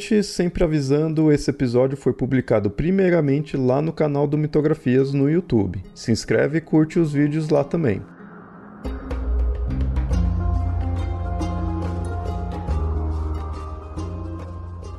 Ouvintes! Sempre avisando, esse episódio foi publicado primeiramente lá no canal do Mitografias no YouTube. Se inscreve e curte os vídeos lá também.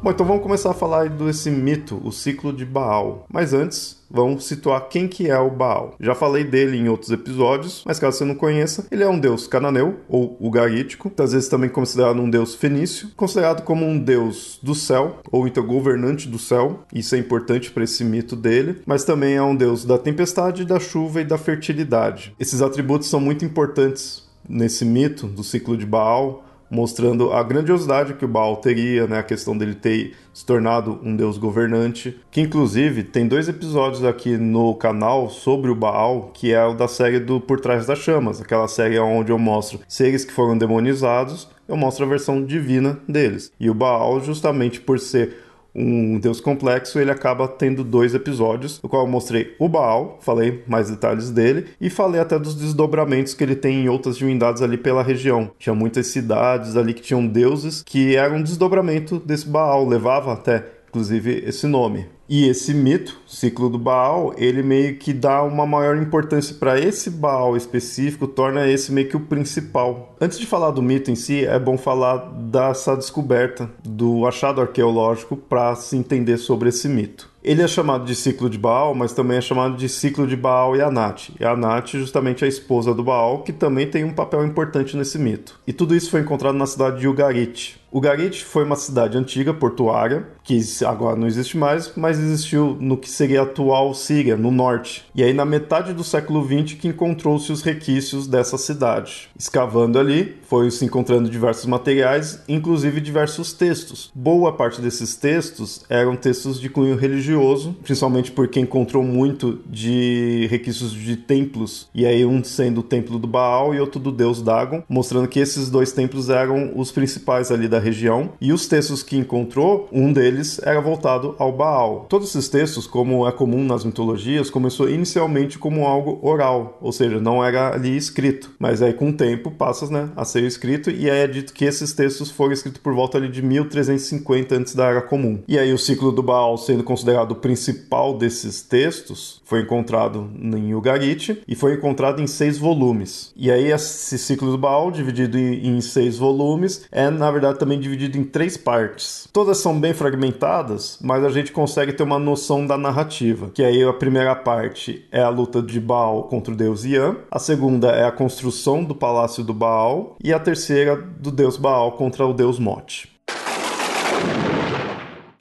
Bom, então vamos começar a falar desse mito, o ciclo de Baal. Mas antes, vamos situar quem que é o Baal. Já falei dele em outros episódios, mas caso você não conheça, ele é um deus cananeu, ou ugarítico, às vezes também considerado um deus fenício, considerado como um deus do céu, ou então governante do céu, isso é importante para esse mito dele, mas também é um deus da tempestade, da chuva e da fertilidade. Esses atributos são muito importantes nesse mito do ciclo de Baal, mostrando a grandiosidade que o Baal teria, né? A questão dele ter se tornado um deus governante, que inclusive tem dois episódios aqui no canal sobre o Baal, que é o da série do Por Trás das Chamas, aquela série onde eu mostro seres que foram demonizados, eu mostro a versão divina deles. E o Baal, justamente por ser um deus complexo, ele acaba tendo dois episódios, no qual eu mostrei o Baal, falei mais detalhes dele, e falei até dos desdobramentos que ele tem em outras divindades ali pela região. Tinha muitas cidades ali que tinham deuses que eram um desdobramento desse Baal, levava até inclusive esse nome. E esse mito, ciclo do Baal, ele meio que dá uma maior importância para esse Baal específico, torna esse meio que o principal. Antes de falar do mito em si, é bom falar dessa descoberta do achado arqueológico para se entender sobre esse mito. Ele é chamado de ciclo de Baal, mas também é chamado de ciclo de Baal e Anat. E Anat justamente é a esposa do Baal, que também tem um papel importante nesse mito. E tudo isso foi encontrado na cidade de Ugarit. Ugarit foi uma cidade antiga, portuária, que agora não existe mais, mas existiu no que seria a atual Síria, no norte. E aí na metade do século XX que encontrou-se os requisitos dessa cidade. Escavando ali, foi se encontrando diversos materiais, inclusive diversos textos. Boa parte desses textos eram textos de cunho religioso religioso, principalmente porque encontrou muito de requisitos de templos, e aí um sendo o templo do Baal e outro do deus Dagon, mostrando que esses dois templos eram os principais ali da região. E os textos que encontrou, um deles era voltado ao Baal. Todos esses textos, como é comum nas mitologias, começou inicialmente como algo oral, ou seja, não era ali escrito, mas aí com o tempo passa né, a ser escrito, e aí é dito que esses textos foram escritos por volta ali de 1350 antes da Era Comum. E aí o ciclo do Baal sendo considerado o principal desses textos foi encontrado em Ugarit e foi encontrado em seis volumes. E aí esse ciclo do Baal, dividido em, seis volumes, é na verdade também dividido em três partes. Todas são bem fragmentadas, mas a gente consegue ter uma noção da narrativa. Que aí a primeira parte é a luta de Baal contra o deus Ian, a segunda é a construção do palácio do Baal e a terceira do deus Baal contra o deus Mote.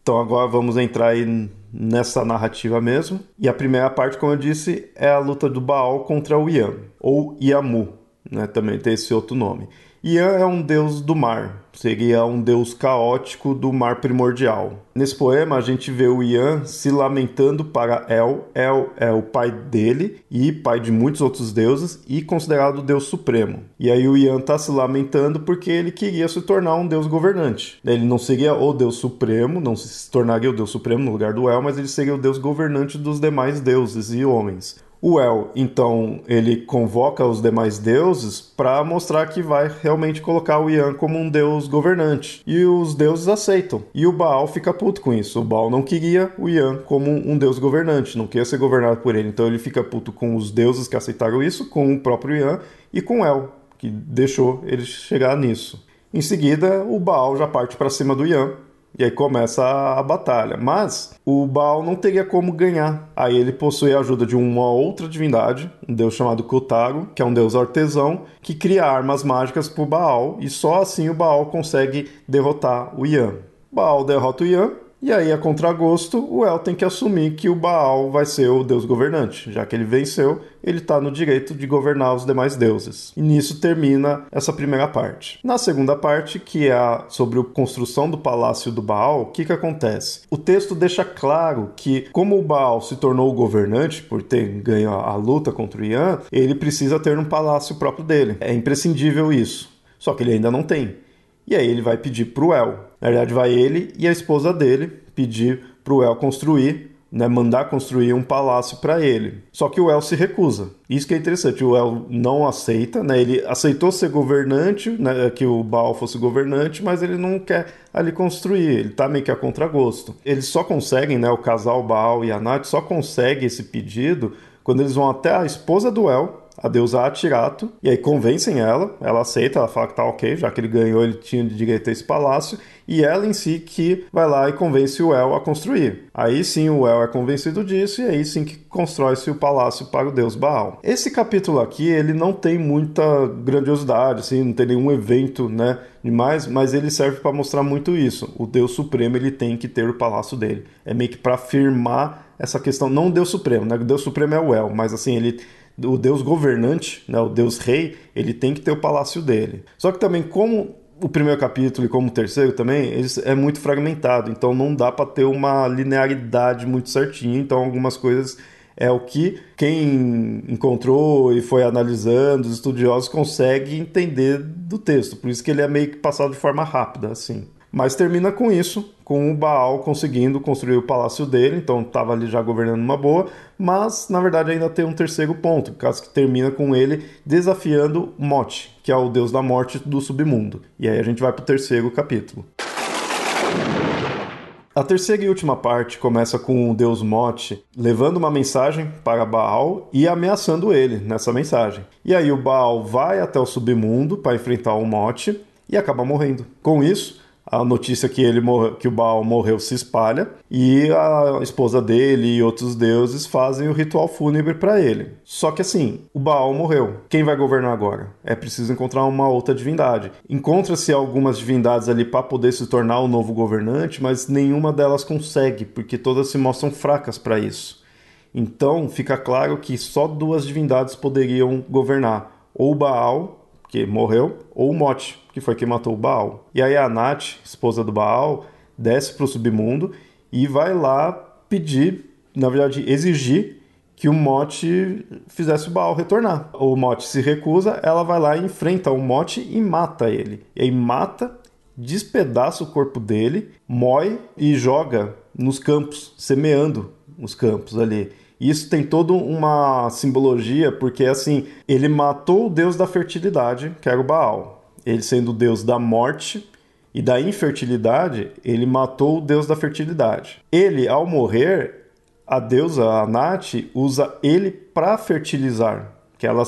Então agora vamos entrar aí nessa narrativa mesmo. E a primeira parte, como eu disse, é a luta do Baal contra o Ian, ou Iamu, né? também tem esse outro nome. Ian é um deus do mar, seria um deus caótico do mar primordial. Nesse poema a gente vê o Ian se lamentando para El. El é o pai dele e pai de muitos outros deuses e considerado o deus supremo. E aí o Ian está se lamentando porque ele queria se tornar um deus governante. Ele não seria o deus supremo, não se tornaria o deus supremo no lugar do El, mas ele seria o deus governante dos demais deuses e homens. O El, então, ele convoca os demais deuses para mostrar que vai realmente colocar o Ian como um deus governante. E os deuses aceitam. E o Baal fica puto com isso. O Baal não queria o Ian como um deus governante, não queria ser governado por ele. Então ele fica puto com os deuses que aceitaram isso, com o próprio Ian e com El, que deixou ele chegar nisso. Em seguida, o Baal já parte para cima do Ian e aí começa a, a, batalha. Mas o Baal não teria como ganhar. Aí ele possui a ajuda de uma outra divindade, um deus chamado Kutago, que é um deus artesão, que cria armas mágicas para o Baal. E só assim o Baal consegue derrotar o Yan. Baal derrota o Yan E aí, a contragosto, o El tem que assumir que o Baal vai ser o deus governante. Já que ele venceu, ele está no direito de governar os demais deuses. E nisso termina essa primeira parte. Na segunda parte, que é a sobre a construção do palácio do Baal, o que, que acontece? O texto deixa claro que, como o Baal se tornou o governante, por ter ganho a, a luta contra o Ian, ele precisa ter um palácio próprio dele. É imprescindível isso. Só que ele ainda não tem. E aí ele vai pedir para o El. Na verdade, vai ele e a esposa dele pedir para o El construir, né, mandar construir um palácio para ele. Só que o El se recusa. Isso que é interessante, o El não aceita, né, ele aceitou ser governante, né, que o Baal fosse governante, mas ele não quer ali construir, ele tá meio que a contragosto. Eles só conseguem, né, o casal Baal e a Nath só consegue esse pedido quando eles vão até a esposa do El, a deusa Atirato, e aí convencem ela, ela aceita, ela fala que tá ok, já que ele ganhou, ele tinha direito a esse palácio, e ela em si que vai lá e convence o El a construir. Aí sim o El é convencido disso, e aí sim que constrói-se o palácio para o deus Baal. Esse capítulo aqui, ele não tem muita grandiosidade, assim, não tem nenhum evento, né, demais, mas ele serve para mostrar muito isso. O deus supremo, ele tem que ter o palácio dele. É meio que para afirmar essa questão, não o deus supremo, né, o deus supremo é o El, mas assim, ele o deus governante, né, o deus rei, ele tem que ter o palácio dele. Só que também, como o primeiro capítulo e como o terceiro também, é muito fragmentado, então não dá para ter uma linearidade muito certinha, então algumas coisas é o que quem encontrou e foi analisando, os estudiosos conseguem entender do texto, por isso que ele é meio que passado de forma rápida, assim. Mas termina com isso, com o Baal conseguindo construir o palácio dele, então estava ali já governando uma boa, mas na verdade ainda tem um terceiro ponto, causa que termina com ele desafiando Mot, que é o deus da morte do submundo. E aí a gente vai para o terceiro capítulo. A terceira e última parte começa com o deus Mot levando uma mensagem para Baal e ameaçando ele nessa mensagem. E aí o Baal vai até o submundo para enfrentar o Mot e acaba morrendo. Com isso, a notícia que ele morre, que o Baal morreu se espalha e a esposa dele e outros deuses fazem o ritual fúnebre para ele. Só que assim, o Baal morreu. Quem vai governar agora? É preciso encontrar uma outra divindade. Encontra-se algumas divindades ali para poder se tornar o novo governante, mas nenhuma delas consegue, porque todas se mostram fracas para isso. Então, fica claro que só duas divindades poderiam governar: ou Baal que morreu, ou Mote, que foi quem matou o Baal. E aí a Nath, esposa do Baal, desce para o submundo e vai lá pedir, na verdade, exigir que o Mote fizesse o Baal retornar. O Mote se recusa, ela vai lá e enfrenta o Mote e mata ele. E aí mata, despedaça o corpo dele, moe e joga nos campos, semeando os campos ali. Isso tem toda uma simbologia, porque assim, ele matou o deus da fertilidade, que era o Baal. Ele sendo o deus da morte e da infertilidade, ele matou o deus da fertilidade. Ele, ao morrer, a deusa, a Nath, usa ele para fertilizar, que ela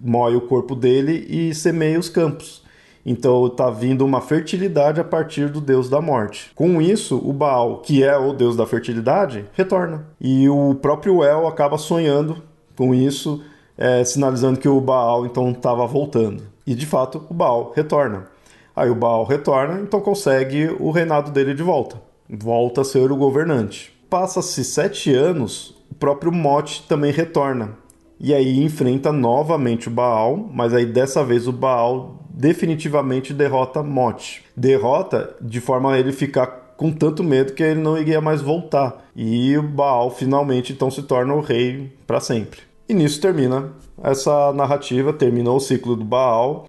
moe o corpo dele e semeia os campos. Então está vindo uma fertilidade a partir do deus da morte. Com isso, o Baal, que é o deus da fertilidade, retorna. E o próprio El acaba sonhando com isso, é, sinalizando que o Baal então estava voltando. E de fato, o Baal retorna. Aí o Baal retorna, então consegue o reinado dele de volta. Volta a ser o governante. Passa-se sete anos, o próprio Mote também retorna. E aí enfrenta novamente o Baal, mas aí dessa vez o Baal definitivamente derrota Mot. Derrota de forma a ele ficar com tanto medo que ele não iria mais voltar. E o Baal finalmente então se torna o rei para sempre. E nisso termina essa narrativa, terminou o ciclo do Baal.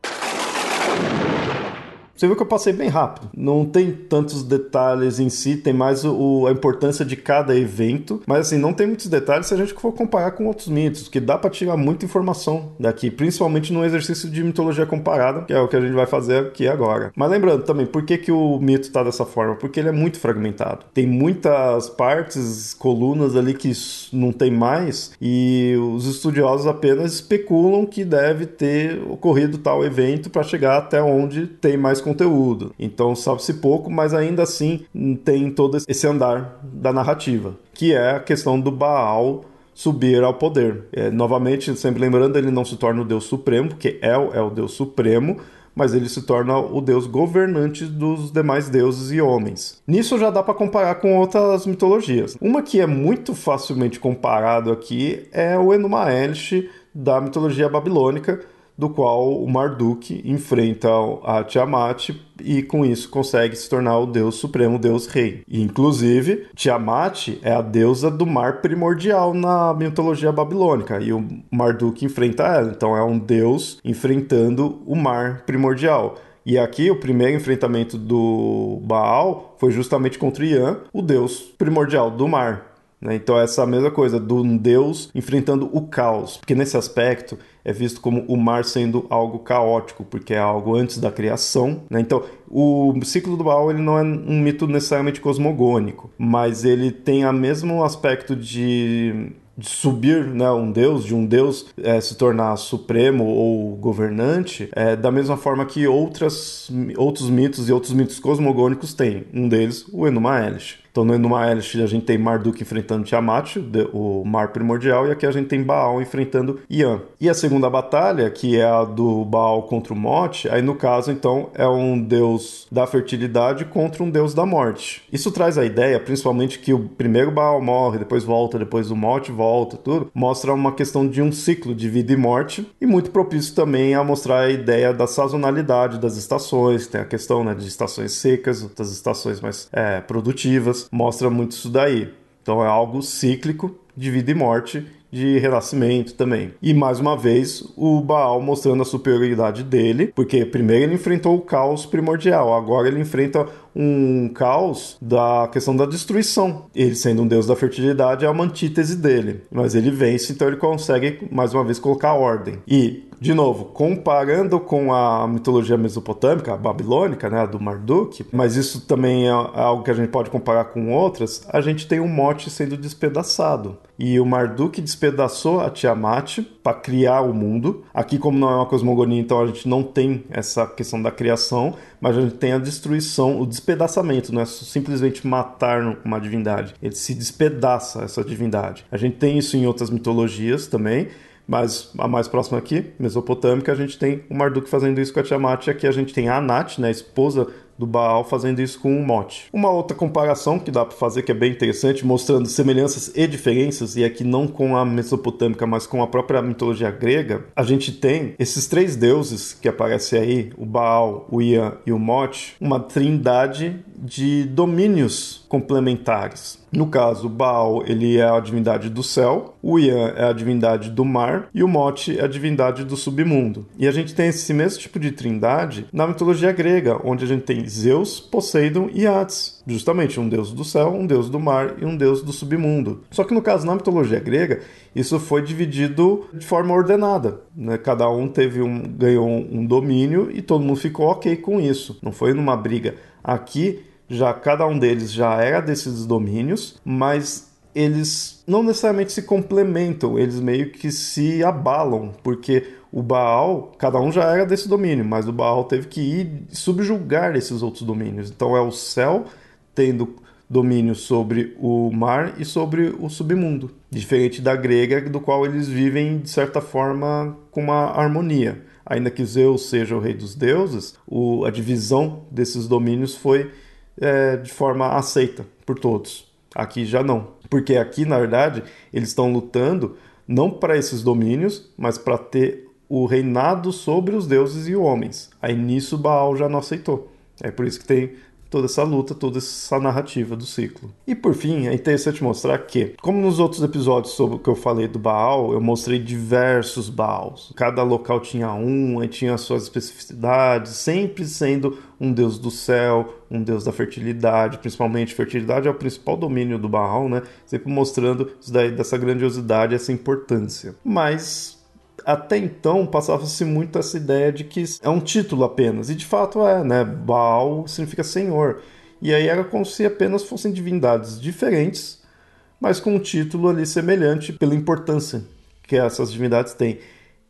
Você viu que eu passei bem rápido. Não tem tantos detalhes em si, tem mais o, a importância de cada evento. Mas assim, não tem muitos detalhes se a gente for comparar com outros mitos, que dá para tirar muita informação daqui, principalmente no exercício de mitologia comparada, que é o que a gente vai fazer aqui agora. Mas lembrando também, por que, que o mito tá dessa forma? Porque ele é muito fragmentado. Tem muitas partes, colunas ali que não tem mais, e os estudiosos apenas especulam que deve ter ocorrido tal evento para chegar até onde tem mais conteúdo. Então sabe-se pouco, mas ainda assim tem todo esse andar da narrativa, que é a questão do Baal subir ao poder. É, novamente, sempre lembrando, ele não se torna o Deus Supremo, porque El é o Deus Supremo, mas ele se torna o deus governante dos demais deuses e homens. Nisso já dá para comparar com outras mitologias. Uma que é muito facilmente comparado aqui é o Enuma Elish da mitologia babilônica, do qual o Marduk enfrenta a Tiamat e com isso consegue se tornar o deus supremo, o deus rei. E, inclusive, Tiamat é a deusa do mar primordial na mitologia babilônica e o Marduk enfrenta ela. Então é um deus enfrentando o mar primordial. E aqui o primeiro enfrentamento do Baal foi justamente contra Ian, o deus primordial do mar. Né? Então, essa mesma coisa do Deus enfrentando o caos, porque nesse aspecto é visto como o mar sendo algo caótico, porque é algo antes da criação. Né? Então, o ciclo do Baal ele não é um mito necessariamente cosmogônico, mas ele tem o mesmo aspecto de de subir né, um deus, de um deus é, se tornar supremo ou governante, é, da mesma forma que outras, outros mitos e outros mitos cosmogônicos têm. Um deles, o Enuma Elish. Então, no Enuma Elish, a gente tem Marduk enfrentando Tiamat, o mar primordial, e aqui a gente tem Baal enfrentando Ian. E a segunda batalha, que é a do Baal contra o Mote, aí no caso, então, é um deus da fertilidade contra um deus da morte. Isso traz a ideia, principalmente, que o primeiro Baal morre, depois volta, depois o Mote volta, tudo, mostra uma questão de um ciclo de vida e morte, e muito propício também a mostrar a ideia da sazonalidade das estações, tem a questão né, de estações secas, outras estações mais é, produtivas, mostra muito isso daí. Então é algo cíclico de vida e morte, de renascimento também. E mais uma vez, o Baal mostrando a superioridade dele, porque primeiro ele enfrentou o caos primordial, agora ele enfrenta um caos da questão da destruição. Ele sendo um deus da fertilidade é uma antítese dele, mas ele vence, então ele consegue mais uma vez colocar ordem. E de novo, comparando com a mitologia mesopotâmica, a babilônica, né, a do Marduk, mas isso também é algo que a gente pode comparar com outras, a gente tem um mote sendo despedaçado. E o Marduk despedaçou a Tiamat para criar o mundo. Aqui, como não é uma cosmogonia, então a gente não tem essa questão da criação, mas a gente tem a destruição, o despedaçamento, não é simplesmente matar uma divindade. Ele se despedaça essa divindade. A gente tem isso em outras mitologias também. Mas a mais próxima aqui, mesopotâmica, a gente tem o Marduk fazendo isso com a Tiamat, e aqui a gente tem a Anat, né, a esposa do Baal fazendo isso com o Mote. Uma outra comparação que dá para fazer que é bem interessante, mostrando semelhanças e diferenças, e aqui não com a mesopotâmica, mas com a própria mitologia grega, a gente tem esses três deuses que aparecem aí, o Baal, o Ian e o Mote, uma trindade de domínios complementares. No caso, Baal ele é a divindade do céu, o Ian é a divindade do mar e o Mote é a divindade do submundo. E a gente tem esse mesmo tipo de trindade na mitologia grega, onde a gente tem Zeus, Poseidon e Hades. Justamente um deus do céu, um deus do mar e um deus do submundo. Só que no caso, na mitologia grega, isso foi dividido de forma ordenada. Né? Cada um teve um, ganhou um domínio e todo mundo ficou ok com isso. Não foi numa briga. Aqui, já cada um deles já era desses domínios, mas eles não necessariamente se complementam, eles meio que se abalam, porque o Baal, cada um já era desse domínio, mas o Baal teve que ir subjugar esses outros domínios. Então é o céu tendo domínio sobre o mar e sobre o submundo, diferente da grega, do qual eles vivem de certa forma com uma harmonia. Ainda que Zeus seja o rei dos deuses, o, a divisão desses domínios foi é, de forma aceita por todos. Aqui já não, porque aqui na verdade eles estão lutando não para esses domínios, mas para ter o reinado sobre os deuses e homens. Aí nisso Baal já não aceitou. É por isso que tem toda essa luta, toda essa narrativa do ciclo. E por fim, é interessante mostrar que, como nos outros episódios sobre o que eu falei do Baal, eu mostrei diversos Baals. Cada local tinha um, e tinha suas especificidades, sempre sendo um deus do céu, um deus da fertilidade, principalmente fertilidade é o principal domínio do Baal, né? Sempre mostrando isso daí, dessa grandiosidade, essa importância. Mas até então passava-se muito essa ideia de que é um título apenas, e de fato é, né? Baal significa senhor. E aí era como se apenas fossem divindades diferentes, mas com um título ali semelhante pela importância que essas divindades têm.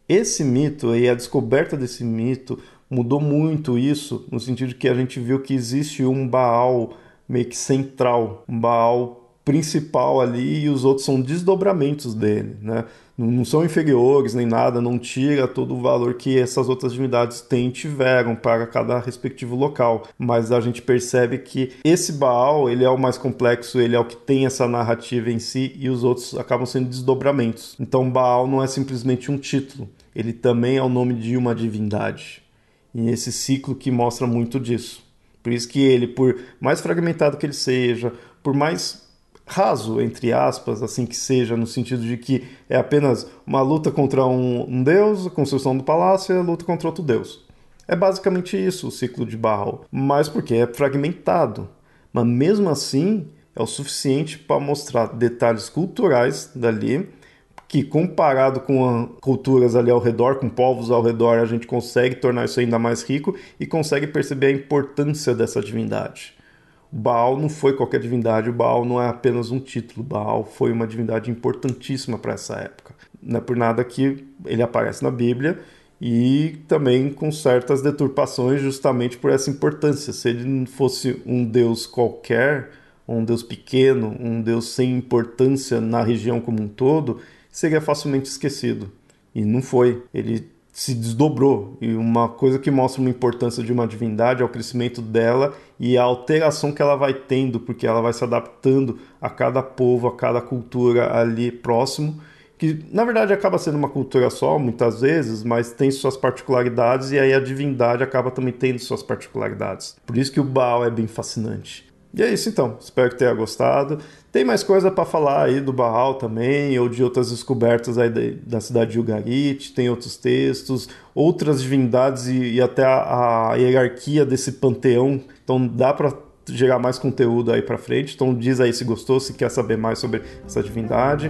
Esse mito e a descoberta desse mito mudou muito isso, no sentido de que a gente viu que existe um Baal meio que central, um Baal principal ali e os outros são desdobramentos dele, né? Não são inferiores nem nada, não tira todo o valor que essas outras divindades têm tiveram para cada respectivo local, mas a gente percebe que esse Baal, ele é o mais complexo, ele é o que tem essa narrativa em si e os outros acabam sendo desdobramentos. Então Baal não é simplesmente um título, ele também é o nome de uma divindade. E esse ciclo que mostra muito disso. Por isso que ele, por mais fragmentado que ele seja, por mais raso, entre aspas, assim que seja, no sentido de que é apenas uma luta contra um, um deus, a construção do palácio e a luta contra outro deus. É basicamente isso o ciclo de Baal, mas porque é fragmentado. Mas mesmo assim, é o suficiente para mostrar detalhes culturais dali, que comparado com culturas ali ao redor, com povos ao redor, a gente consegue tornar isso ainda mais rico e consegue perceber a importância dessa divindade. Baal não foi qualquer divindade, Baal não é apenas um título, Baal foi uma divindade importantíssima para essa época. Não é por nada que ele aparece na Bíblia e também com certas deturpações, justamente por essa importância. Se ele não fosse um deus qualquer, um deus pequeno, um deus sem importância na região como um todo, seria facilmente esquecido. E não foi. Ele se desdobrou. E uma coisa que mostra uma importância de uma divindade é o crescimento dela e a alteração que ela vai tendo, porque ela vai se adaptando a cada povo, a cada cultura ali próximo, que na verdade acaba sendo uma cultura só, muitas vezes, mas tem suas particularidades e aí a divindade acaba também tendo suas particularidades. Por isso que o Baal é bem fascinante. E é isso então, espero que tenha gostado. Tem mais coisa para falar aí do Baal também, ou de outras descobertas aí da, cidade de Ugarit, tem outros textos, outras divindades e, e até a, a, hierarquia desse panteão. Então dá para gerar mais conteúdo aí para frente. Então diz aí se gostou, se quer saber mais sobre essa divindade.